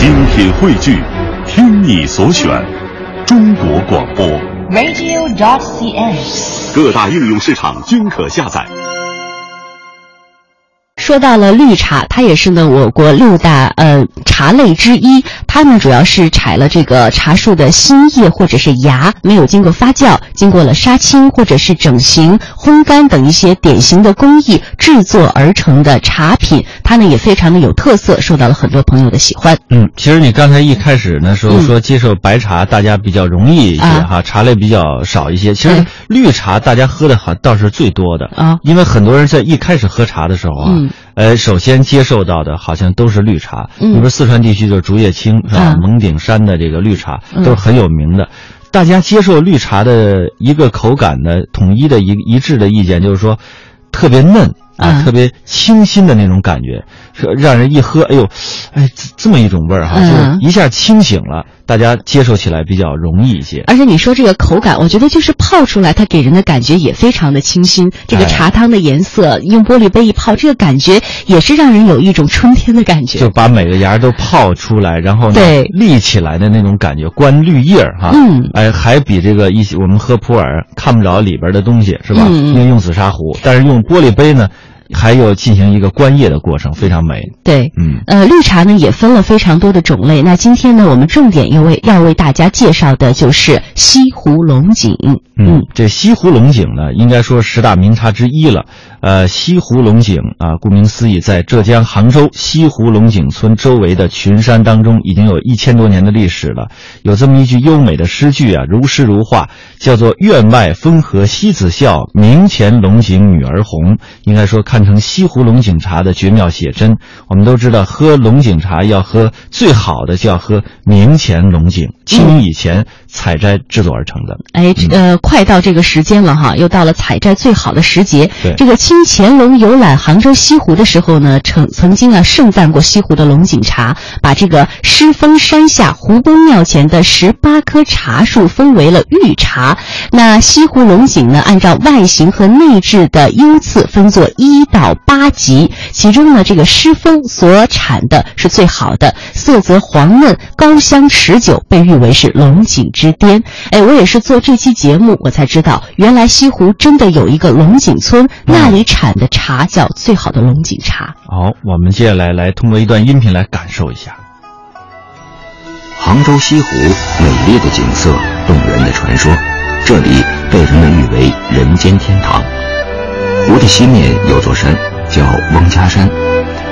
精品汇聚，听你所选，中国广播。radio.cn。各大应用市场均可下载。说到了绿茶，它也是呢我国六大呃茶类之一。它呢主要是采了这个茶树的新叶或者是芽，没有经过发酵，经过了杀青或者是整形、烘干等一些典型的工艺制作而成的茶品。它呢也非常的有特色，受到了很多朋友的喜欢。嗯，其实你刚才一开始呢时候嗯说接受白茶，大家比较容易一些啊哈，茶类比较少一些。其实哎绿茶大家喝的好倒是最多的啊因为很多人在一开始喝茶的时候啊，嗯呃，首先接受到的好像都是绿茶。嗯你说四川地区就是竹叶青是吧？啊蒙顶山的这个绿茶嗯都是很有名的。大家接受绿茶的一个口感的统一的一一致的意见就是说，特别嫩啊，啊特别清新的那种感觉，是让人一喝，哎呦，哎，这这么一种味儿哈，嗯就是一下清醒了，大家接受起来比较容易一些。而且你说这个口感，我觉得就是泡出来，它给人的感觉也非常的清新。这个哎茶汤的颜色，用玻璃杯一泡，这个感觉也是让人有一种春天的感觉。就把每个芽儿都泡出来，然后立起来的那种感觉，观绿叶儿哈，嗯哎，还比这个一些我们喝普洱看不着里边的东西是吧？因为用紫砂壶，但是用玻璃杯呢，还有进行一个观叶的过程，非常美。对，嗯呃，绿茶呢也分了非常多的种类。那今天呢，我们重点要为要为大家介绍的就是西湖龙井。嗯，这西湖龙井呢，应该说十大名茶之一了。呃，西湖龙井啊，顾名思义，在浙江杭州西湖龙井村周围的群山当中，已经有一千多年的历史了。有这么一句优美的诗句啊，如诗如画，叫做“院外风和西子笑，明前龙井女儿红”。应该说，看成西湖龙井茶的绝妙写真。我们都知道，喝龙井茶要喝最好的，就要喝明前龙井，清明以前采摘制作而成的。哎，呃，快到这个时间了哈，又到了采摘最好的时节。对这个清乾隆游览杭州西湖的时候呢，曾曾经啊盛赞过西湖的龙井茶，把这个狮峰山下湖公庙前的十八棵茶树分为了御茶。那西湖龙井呢，按照外形和内质的优次分作一到八级，其中呢，这个狮峰所产的是最好的，色泽黄嫩，高香持久，被誉为是龙井之巅。哎，我也是做这期节目，我才知道，原来西湖真的有一个龙井村，那里产的茶叫最好的龙井茶。好，我们接下来来通过一段音频来感受一下。杭州西湖美丽的景色，动人的传说，这里被人们誉为人间天堂。湖的西面有座山，叫翁家山，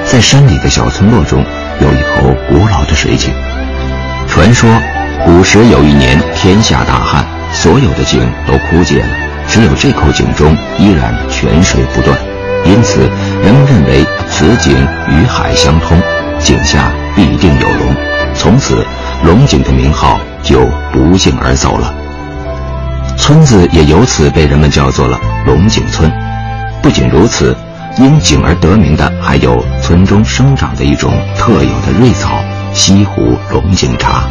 在山里的小村落中，有一口古老的水井。传说，古时有一年天下大旱，所有的井都枯竭了，只有这口井中依然泉水不断，因此人们认为此井与海相通，井下必定有龙。从此，龙井的名号就不胫而走了。村子也由此被人们叫做了龙井村。不仅如此，因井而得名的还有村中生长的一种特有的瑞草——西湖龙井茶。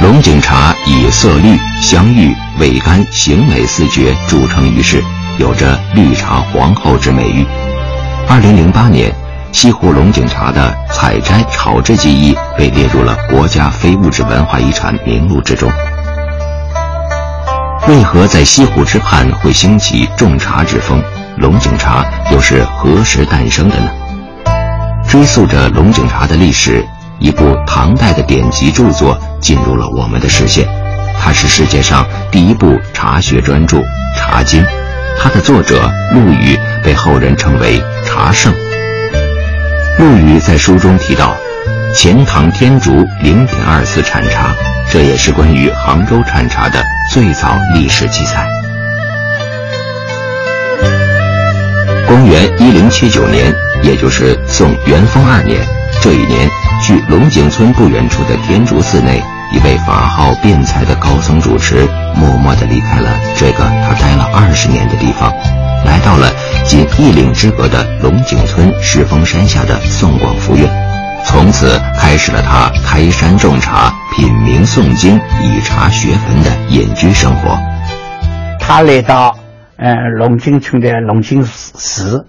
龙井茶以色绿、香郁、味甘、形美四绝著称于世，有着“绿茶皇后”之美誉。二零零八年，西湖龙井茶的采摘、炒制技艺被列入了国家非物质文化遗产名录之中。为何在西湖之畔会兴起种茶之风？龙井茶又是何时诞生的呢？追溯着龙井茶的历史，一部唐代的典籍著作进入了我们的视线。它是世界上第一部茶学专著《茶经》，它的作者陆羽被后人称为茶圣。陆羽在书中提到，钱塘天竺零点二次产茶，这也是关于杭州产茶的最早历史记载。公元一零七九年，也就是宋元丰二年，这一年，距龙井村不远处的天竺寺内，一位法号辩才的高僧主持，默默地离开了这个他待了二十年的地方，来到了仅一岭之隔的龙井村石峰山下的宋广福院，从此开始了他开山种茶、品茗诵经、以茶学文的隐居生活。他来到呃龙井村的龙井寺，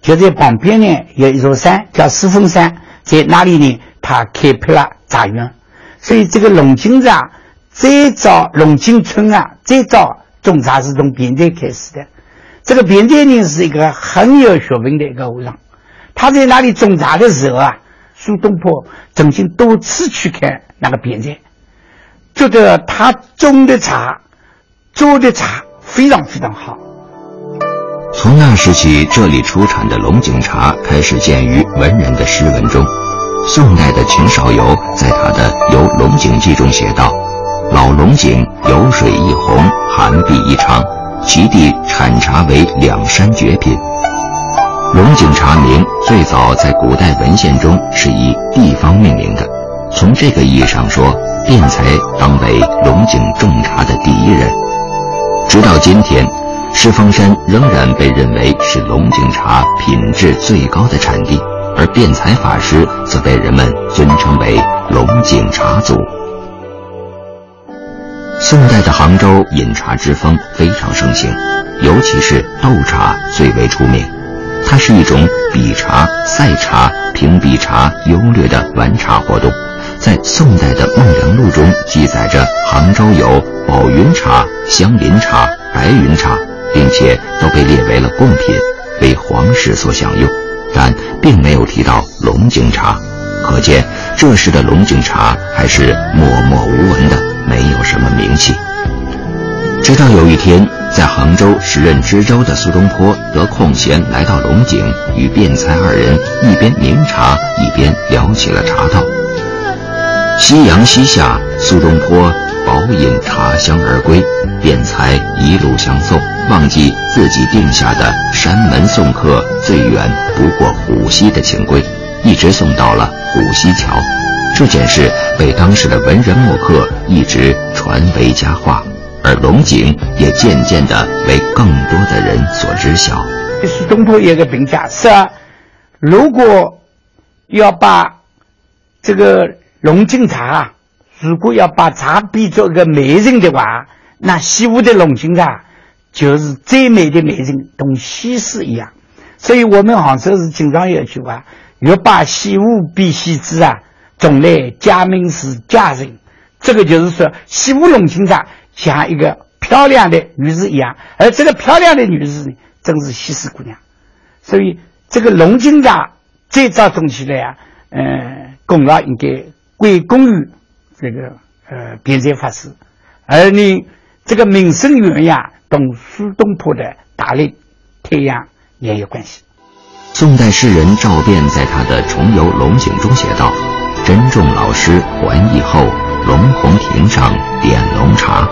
就在旁边呢有一座山叫石峰山，在那里呢，他开辟了茶园，所以这个龙井茶最早龙井村啊，最早种茶是从边寨开始的。这个边寨人是一个很有学问的一个和尚，他在那里种茶的时候啊，苏东坡曾经多次去看那个边寨，觉得他种的茶、做的茶非常非常好。从那时起，这里出产的龙井茶开始见于文人的诗文中。宋代的秦少游在他的《游龙井记》中写道：“老龙井有水一泓，寒碧一长，其地产茶为两山绝品。”龙井茶名最早在古代文献中是以地方命名的。从这个意义上说，辩才当为龙井种茶的第一人。直到今天。狮峰山仍然被认为是龙井茶品质最高的产地，而辩才法师则被人们尊称为龙井茶祖。宋代的杭州饮茶之风非常盛行，尤其是斗茶最为出名。它是一种比茶、赛茶、评比茶优劣的玩茶活动。在宋代的《孟良录》中记载着，杭州有宝云茶、香林茶、白云茶。并且都被列为了贡品，为皇室所享用，但并没有提到龙井茶，可见这时的龙井茶还是默默无闻的，没有什么名气。直到有一天，在杭州时任知州的苏东坡得空闲来到龙井，与卞才二人一边茗茶，一边聊起了茶道。夕阳西下，苏东坡饱饮茶香而归，辩才一路相送。忘记自己定下的山门送客最远不过虎溪的情规，一直送到了虎溪桥。这件事被当时的文人墨客一直传为佳话，而龙井也渐渐的为更多的人所知晓。苏东坡有个评价是：如果要把这个龙井茶，如果要把茶比作一个美人的话，那西湖的龙井茶。就是最美的美人，同西施一样。所以我们杭州是经常有一句话：“欲把西湖比西子啊，总来佳名是佳人。”这个就是说，西湖龙井茶像一个漂亮的女士一样，而这个漂亮的女士呢，正是西施姑娘。所以，这个龙井茶最早种起来啊，嗯，功劳应该归功于这个呃辩才法师，而你这个名声远扬。同苏东坡的大力太阳也有关系。宋代诗人赵卞在他的《重游龙井》中写道：“珍重老师还义后，龙红亭上点龙茶。”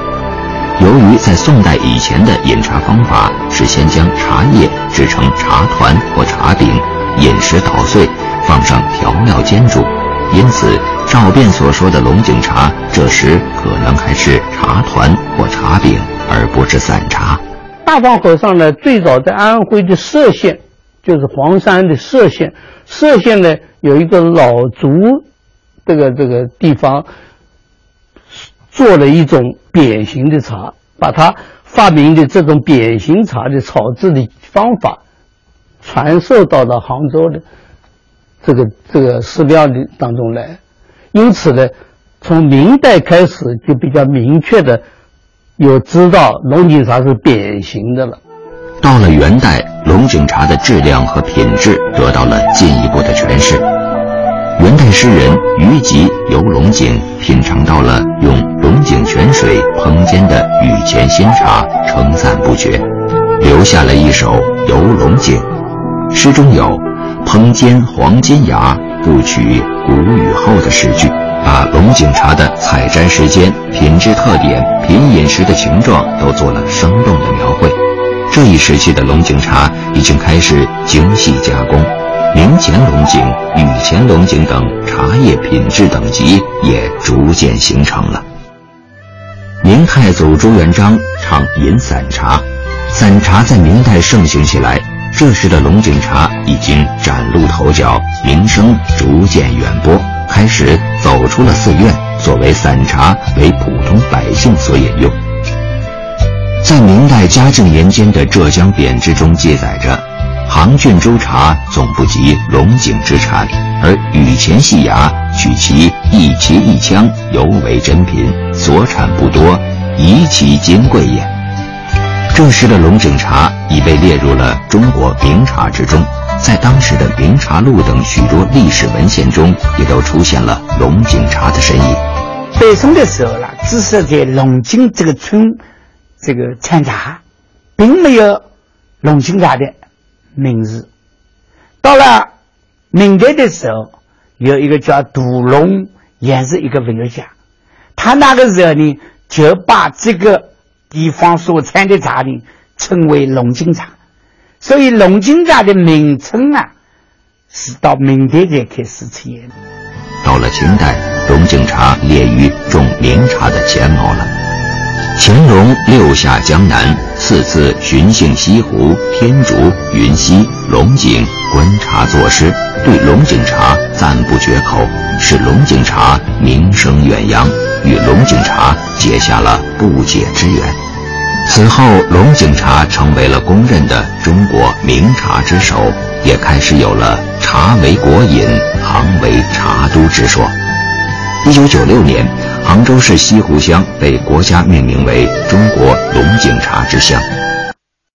由于在宋代以前的饮茶方法是先将茶叶制成茶团或茶饼，饮时捣碎，放上调料煎煮，因此赵卞所说的龙井茶，这时可能还是茶团或茶饼。而不是散茶。大方和尚呢，最早在安徽的歙县，就是黄山的歙县。歙县呢有一个老竹，这个这个地方，做了一种扁形的茶，把他发明的这种扁形茶的炒制的方法，传授到了杭州的这个这个寺庙的当中来。因此呢，从明代开始就比较明确的。又知道龙井茶是扁形的了。到了元代，龙井茶的质量和品质得到了进一步的诠释。元代诗人虞吉游龙井，品尝到了用龙井泉水烹煎的雨前新茶，称赞不绝，留下了一首《游龙井》。诗中有“烹煎黄金芽，不取谷雨后”的诗句。把龙井茶的采摘时间、品质特点、品饮时的形状都做了生动的描绘。这一时期的龙井茶已经开始精细加工，明前龙井、雨前龙井等茶叶品质等级也逐渐形成了。明太祖朱元璋常饮散茶，散茶在明代盛行起来。这时的龙井茶已经崭露头角，名声逐渐远播。开始走出了寺院，作为散茶为普通百姓所饮用。在明代嘉靖年间的浙江贬志中记载着：“杭郡州茶总不及龙井之产，而雨前细芽取其一旗一枪，尤为珍品，所产不多，宜其金贵也。这时的龙井茶已被列入了中国名茶之中，在当时的《明茶录》等许多历史文献中，也都出现了龙井茶的身影。北宋的时候呢，只是在龙井这个村这个产茶，并没有龙井茶的名字。到了明代的时候，有一个叫杜龙，也是一个文学家，他那个时候呢，就把这个地方所产的茶呢称为龙井茶，所以龙井茶的名称啊，是到明代才开始出现的。到了清代，龙井茶列于众名茶的前茅了。乾隆六下江南，四次巡幸西湖、天竺、云溪、龙井，观察作诗，对龙井茶赞不绝口，使龙井茶名声远扬，与龙井茶结下了不解之缘。此后，龙井茶成为了公认的中国名茶之首，也开始有了“茶为国饮，杭为茶都”之说。一九九六年。杭州市西湖乡被国家命名为中国龙井茶之乡。